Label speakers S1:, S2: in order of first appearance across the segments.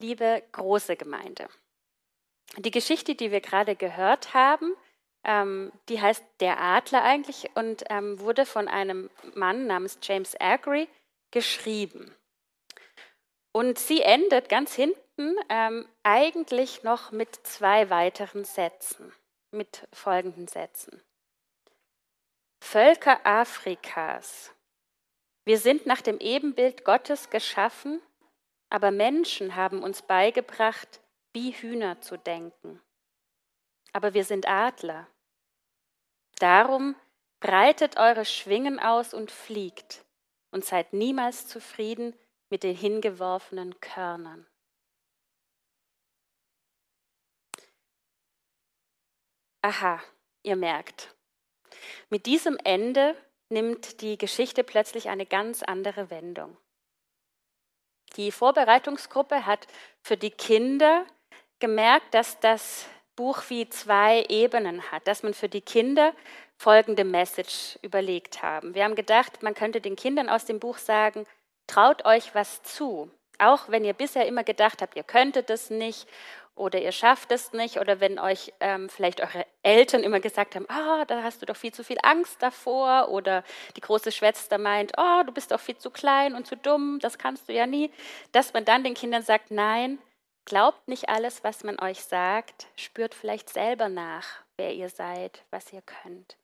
S1: liebe große Gemeinde. Die Geschichte, die wir gerade gehört haben, ähm, die heißt Der Adler eigentlich und ähm, wurde von einem Mann namens James Agri geschrieben. Und sie endet ganz hinten ähm, eigentlich noch mit zwei weiteren Sätzen, mit folgenden Sätzen. Völker Afrikas, wir sind nach dem Ebenbild Gottes geschaffen, aber Menschen haben uns beigebracht, wie Hühner zu denken. Aber wir sind Adler. Darum breitet eure Schwingen aus und fliegt und seid niemals zufrieden mit den hingeworfenen Körnern. Aha, ihr merkt, mit diesem Ende nimmt die Geschichte plötzlich eine ganz andere Wendung. Die Vorbereitungsgruppe hat für die Kinder gemerkt, dass das Buch wie zwei Ebenen hat, dass man für die Kinder folgende Message überlegt haben. Wir haben gedacht, man könnte den Kindern aus dem Buch sagen, traut euch was zu. Auch wenn ihr bisher immer gedacht habt, ihr könntet es nicht oder ihr schafft es nicht oder wenn euch ähm, vielleicht eure Eltern immer gesagt haben, ah, da hast du doch viel zu viel Angst davor oder die große Schwester meint, oh, du bist doch viel zu klein und zu dumm, das kannst du ja nie, dass man dann den Kindern sagt, nein, glaubt nicht alles, was man euch sagt, spürt vielleicht selber nach, wer ihr seid, was ihr könnt.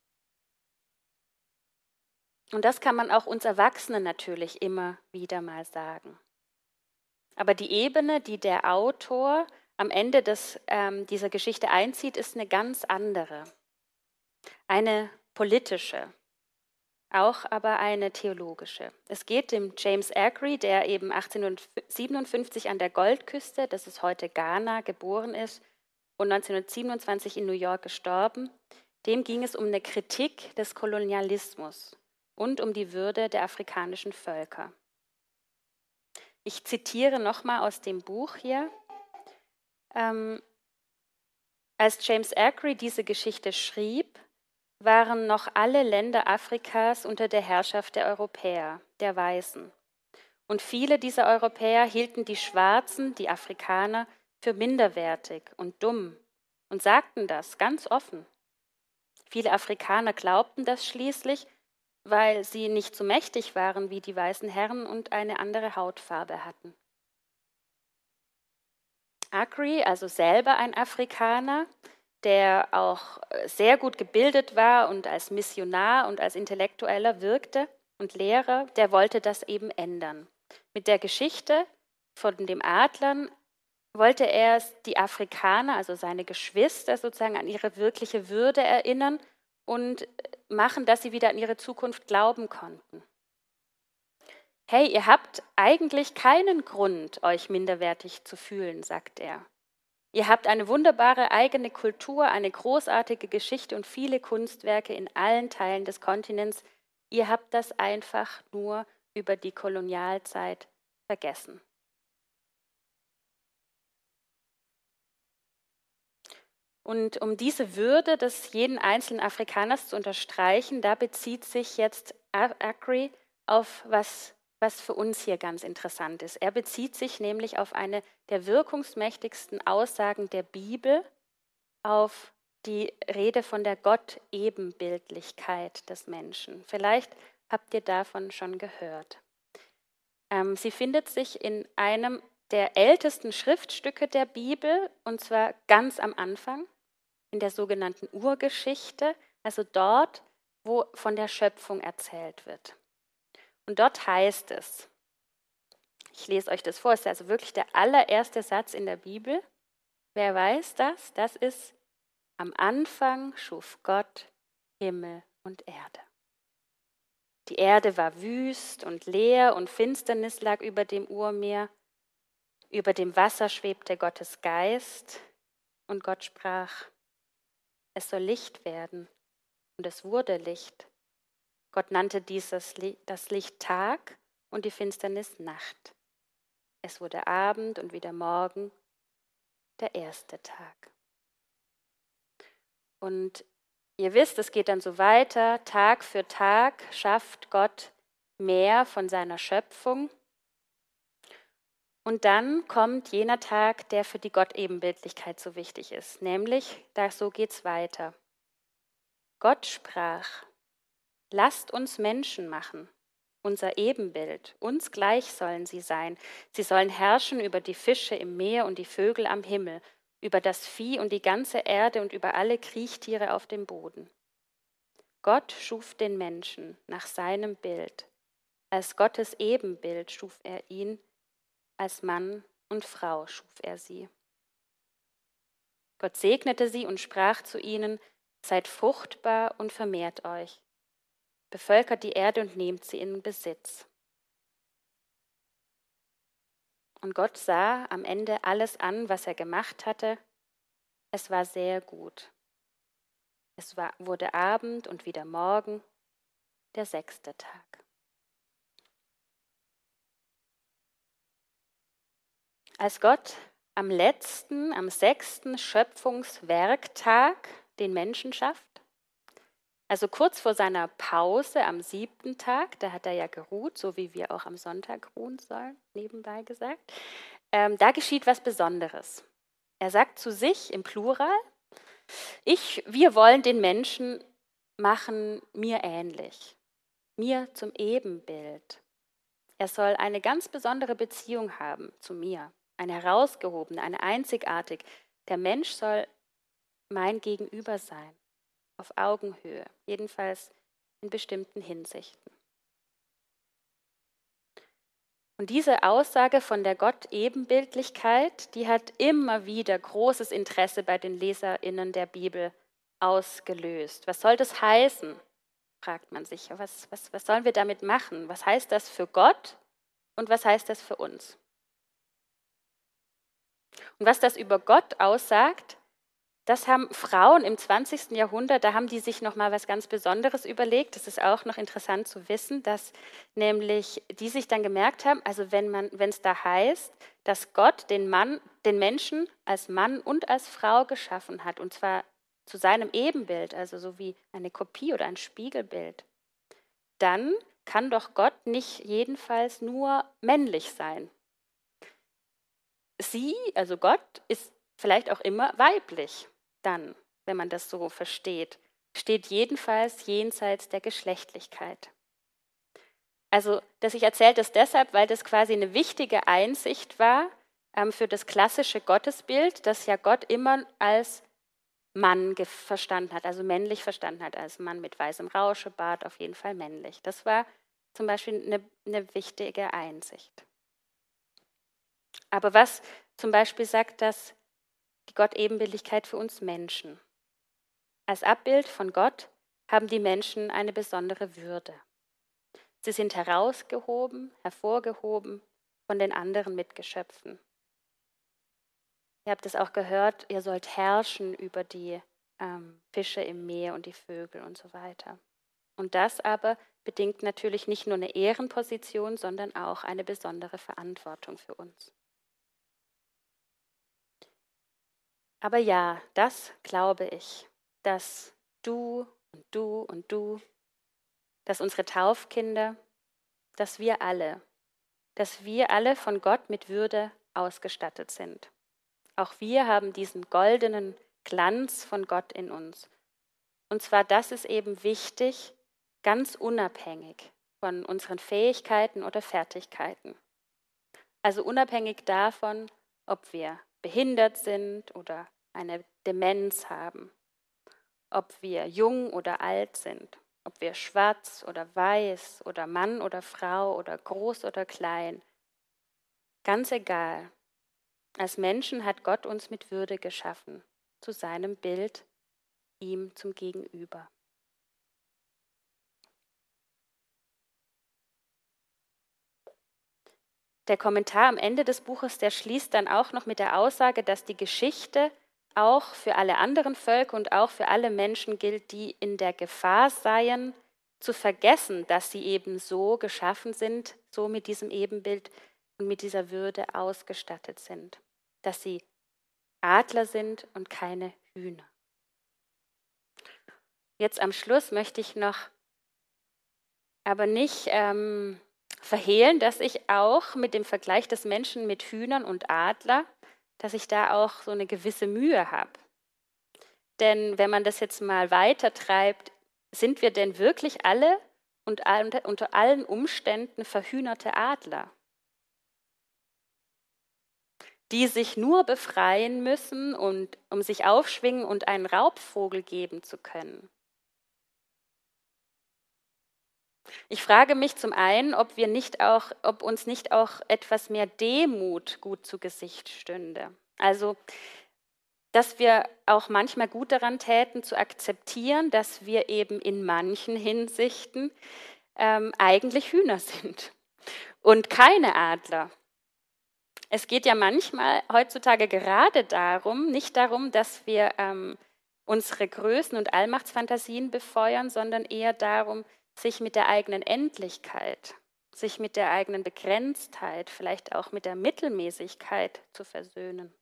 S1: Und das kann man auch uns Erwachsenen natürlich immer wieder mal sagen. Aber die Ebene, die der Autor am Ende des, ähm, dieser Geschichte einzieht, ist eine ganz andere. Eine politische, auch aber eine theologische. Es geht dem James Agri, der eben 1857 an der Goldküste, das ist heute Ghana, geboren ist und 1927 in New York gestorben. Dem ging es um eine Kritik des Kolonialismus und um die Würde der afrikanischen Völker. Ich zitiere nochmal aus dem Buch hier. Ähm, als James Ackery diese Geschichte schrieb, waren noch alle Länder Afrikas unter der Herrschaft der Europäer, der Weißen. Und viele dieser Europäer hielten die Schwarzen, die Afrikaner, für minderwertig und dumm und sagten das ganz offen. Viele Afrikaner glaubten das schließlich, weil sie nicht so mächtig waren wie die weißen Herren und eine andere Hautfarbe hatten. Akri, also selber ein Afrikaner, der auch äh, sehr gut gebildet war und als Missionar und als Intellektueller wirkte und Lehrer, der wollte das eben ändern. Mit der Geschichte von dem Adlern wollte er die Afrikaner, also seine Geschwister sozusagen an ihre wirkliche Würde erinnern und äh, machen, dass sie wieder an ihre Zukunft glauben konnten. Hey, ihr habt eigentlich keinen Grund, euch minderwertig zu fühlen, sagt er. Ihr habt eine wunderbare eigene Kultur, eine großartige Geschichte und viele Kunstwerke in allen Teilen des Kontinents. Ihr habt das einfach nur über die Kolonialzeit vergessen. Und um diese Würde des jeden einzelnen Afrikaners zu unterstreichen, da bezieht sich jetzt Acri auf was was für uns hier ganz interessant ist. Er bezieht sich nämlich auf eine der wirkungsmächtigsten Aussagen der Bibel, auf die Rede von der Gott-Ebenbildlichkeit des Menschen. Vielleicht habt ihr davon schon gehört. Ähm, sie findet sich in einem der ältesten Schriftstücke der Bibel, und zwar ganz am Anfang, in der sogenannten Urgeschichte, also dort, wo von der Schöpfung erzählt wird. Und dort heißt es, ich lese euch das vor, es ist also wirklich der allererste Satz in der Bibel. Wer weiß das? Das ist, am Anfang schuf Gott Himmel und Erde. Die Erde war wüst und leer und Finsternis lag über dem Urmeer. Über dem Wasser schwebte Gottes Geist und Gott sprach, es soll Licht werden und es wurde Licht. Gott nannte dieses das Licht Tag und die Finsternis Nacht. Es wurde Abend und wieder Morgen, der erste Tag. Und ihr wisst, es geht dann so weiter. Tag für Tag schafft Gott mehr von seiner Schöpfung. Und dann kommt jener Tag, der für die Gott-Ebenbildlichkeit so wichtig ist, nämlich, da so geht's weiter. Gott sprach, lasst uns Menschen machen, unser Ebenbild, uns gleich sollen sie sein. Sie sollen herrschen über die Fische im Meer und die Vögel am Himmel, über das Vieh und die ganze Erde und über alle Kriechtiere auf dem Boden. Gott schuf den Menschen nach seinem Bild. Als Gottes Ebenbild schuf er ihn, als Mann und Frau schuf er sie. Gott segnete sie und sprach zu ihnen, Seid fruchtbar und vermehrt euch. Bevölkert die Erde und nehmt sie in Besitz. Und Gott sah am Ende alles an, was er gemacht hatte. Es war sehr gut. Es war, wurde Abend und wieder Morgen, der sechste Tag. Als Gott am letzten, am sechsten Schöpfungswerktag den Menschen schafft, also kurz vor seiner Pause am siebten Tag, da hat er ja geruht, so wie wir auch am Sonntag ruhen sollen, nebenbei gesagt, ähm, da geschieht was Besonderes. Er sagt zu sich im Plural, ich, wir wollen den Menschen machen mir ähnlich, mir zum Ebenbild. Er soll eine ganz besondere Beziehung haben zu mir eine herausgehobene, eine einzigartig. Der Mensch soll mein Gegenüber sein, auf Augenhöhe, jedenfalls in bestimmten Hinsichten. Und diese Aussage von der Gott-Ebenbildlichkeit, die hat immer wieder großes Interesse bei den LeserInnen der Bibel ausgelöst. Was soll das heißen? fragt man sich. Was, was, was sollen wir damit machen? Was heißt das für Gott und was heißt das für uns? Und was das über Gott aussagt, das haben Frauen im 20. Jahrhundert, da haben die sich noch mal was ganz Besonderes überlegt. Das ist auch noch interessant zu wissen, dass nämlich die sich dann gemerkt haben, also wenn es da heißt, dass Gott den Mann, den Menschen als Mann und als Frau geschaffen hat und zwar zu seinem Ebenbild, also so wie eine Kopie oder ein Spiegelbild, dann kann doch Gott nicht jedenfalls nur männlich sein sie, also Gott, ist vielleicht auch immer weiblich, dann, wenn man das so versteht, steht jedenfalls jenseits der Geschlechtlichkeit. Also, dass ich erzählt das deshalb, weil das quasi eine wichtige Einsicht war ähm, für das klassische Gottesbild, das ja Gott immer als Mann verstanden hat, also männlich verstanden hat, als Mann mit weißem Rauschebart, auf jeden Fall männlich. Das war zum Beispiel eine, eine wichtige Einsicht. Aber was zum Beispiel sagt das die Gott-Ebenbildlichkeit für uns Menschen? Als Abbild von Gott haben die Menschen eine besondere Würde. Sie sind herausgehoben, hervorgehoben von den anderen Mitgeschöpfen. Ihr habt es auch gehört, ihr sollt herrschen über die ähm, Fische im Meer und die Vögel und so weiter. Und das aber bedingt natürlich nicht nur eine Ehrenposition, sondern auch eine besondere Verantwortung für uns. Aber ja, das glaube ich, dass du und du und du, dass unsere Taufkinder, dass wir alle, dass wir alle von Gott mit Würde ausgestattet sind. Auch wir haben diesen goldenen Glanz von Gott in uns. Und zwar, das ist eben wichtig, ganz unabhängig von unseren Fähigkeiten oder Fertigkeiten. Also unabhängig davon, ob wir behindert sind oder eine Demenz haben, ob wir jung oder alt sind, ob wir schwarz oder weiß oder Mann oder Frau oder groß oder klein. Ganz egal. Als Menschen hat Gott uns mit Würde geschaffen, zu seinem Bild, ihm zum Gegenüber. Der Kommentar am Ende des Buches, der schließt dann auch noch mit der Aussage, dass die Geschichte auch für alle anderen Völker und auch für alle Menschen gilt, die in der Gefahr seien, zu vergessen, dass sie eben so geschaffen sind, so mit diesem Ebenbild und mit dieser Würde ausgestattet sind, dass sie Adler sind und keine Hühner. Jetzt am Schluss möchte ich noch aber nicht ähm, verhehlen, dass ich auch mit dem Vergleich des Menschen mit Hühnern und Adler, dass ich da auch so eine gewisse Mühe habe. Denn wenn man das jetzt mal weiter treibt, sind wir denn wirklich alle und unter allen Umständen verhühnerte Adler, die sich nur befreien müssen, und, um sich aufschwingen und einen Raubvogel geben zu können? Ich frage mich zum einen, ob wir nicht auch, ob uns nicht auch etwas mehr Demut gut zu Gesicht stünde. Also, dass wir auch manchmal gut daran täten, zu akzeptieren, dass wir eben in manchen Hinsichten ähm, eigentlich Hühner sind und keine Adler. Es geht ja manchmal heutzutage gerade darum, nicht darum, dass wir ähm, unsere Größen und Allmachtsfantasien befeuern, sondern eher darum, sich mit der eigenen Endlichkeit, sich mit der eigenen Begrenztheit, vielleicht auch mit der Mittelmäßigkeit zu versöhnen.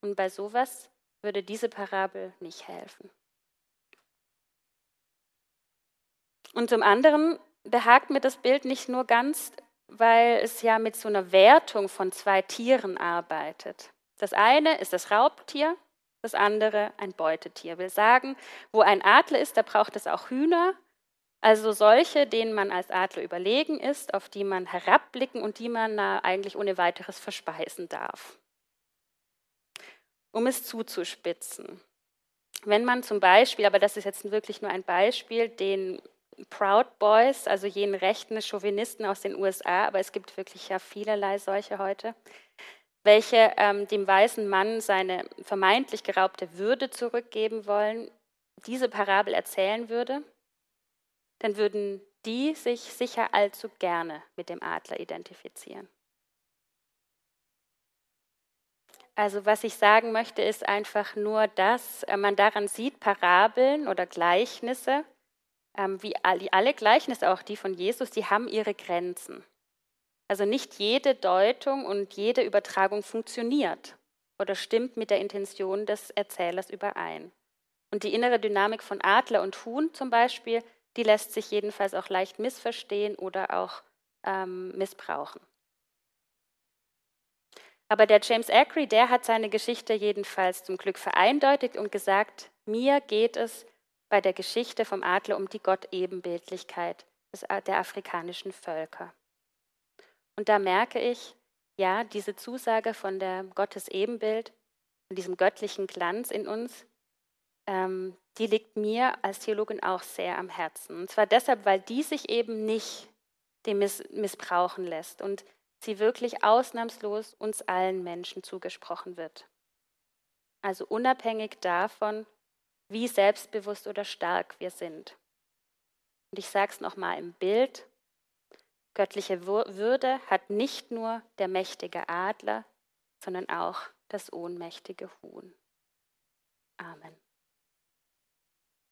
S1: Und bei sowas würde diese Parabel nicht helfen. Und zum anderen behagt mir das Bild nicht nur ganz, weil es ja mit so einer Wertung von zwei Tieren arbeitet. Das eine ist das Raubtier, das andere ein Beutetier. Will sagen, wo ein Adler ist, da braucht es auch Hühner also solche, denen man als Adler überlegen ist, auf die man herabblicken und die man eigentlich ohne weiteres verspeisen darf. Um es zuzuspitzen. Wenn man zum Beispiel, aber das ist jetzt wirklich nur ein Beispiel, den Proud Boys, also jenen rechten Chauvinisten aus den USA, aber es gibt wirklich ja vielerlei solche heute, welche ähm, dem weißen Mann seine vermeintlich geraubte Würde zurückgeben wollen, diese Parabel erzählen würde, dann würden die sich sicher allzu gerne mit dem Adler identifizieren. Also was ich sagen möchte, ist einfach nur, dass äh, man daran sieht, Parabeln oder Gleichnisse, ähm, wie alle Gleichnisse, auch die von Jesus, die haben ihre Grenzen. Also nicht jede Deutung und jede Übertragung funktioniert oder stimmt mit der Intention des Erzählers überein. Und die innere Dynamik von Adler und Huhn zum Beispiel die lässt sich jedenfalls auch leicht missverstehen oder auch ähm, missbrauchen. Aber der James Ackrey, der hat seine Geschichte jedenfalls zum Glück vereindeutigt und gesagt, mir geht es bei der Geschichte vom Adler um die Gottebenbildlichkeit äh, der afrikanischen Völker. Und da merke ich, ja, diese Zusage von der Gottesebenbild, von diesem göttlichen Glanz in uns, ähm, die liegt mir als Theologin auch sehr am Herzen. Und zwar deshalb, weil die sich eben nicht dem miss missbrauchen lässt und sie wirklich ausnahmslos uns allen Menschen zugesprochen wird. Also unabhängig davon, wie selbstbewusst oder stark wir sind. Und ich sage es nochmal im Bild, göttliche Würde hat nicht nur der mächtige Adler, sondern auch das ohnmächtige Huhn. Amen.